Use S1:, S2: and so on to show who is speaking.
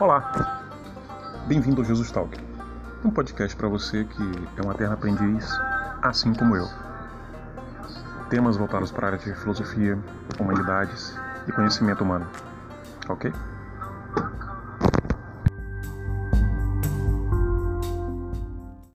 S1: Olá, bem-vindo ao Jesus Talk, um podcast para você que é uma terra aprendiz, assim como eu. Temas voltados para a área de filosofia, humanidades e conhecimento humano, ok?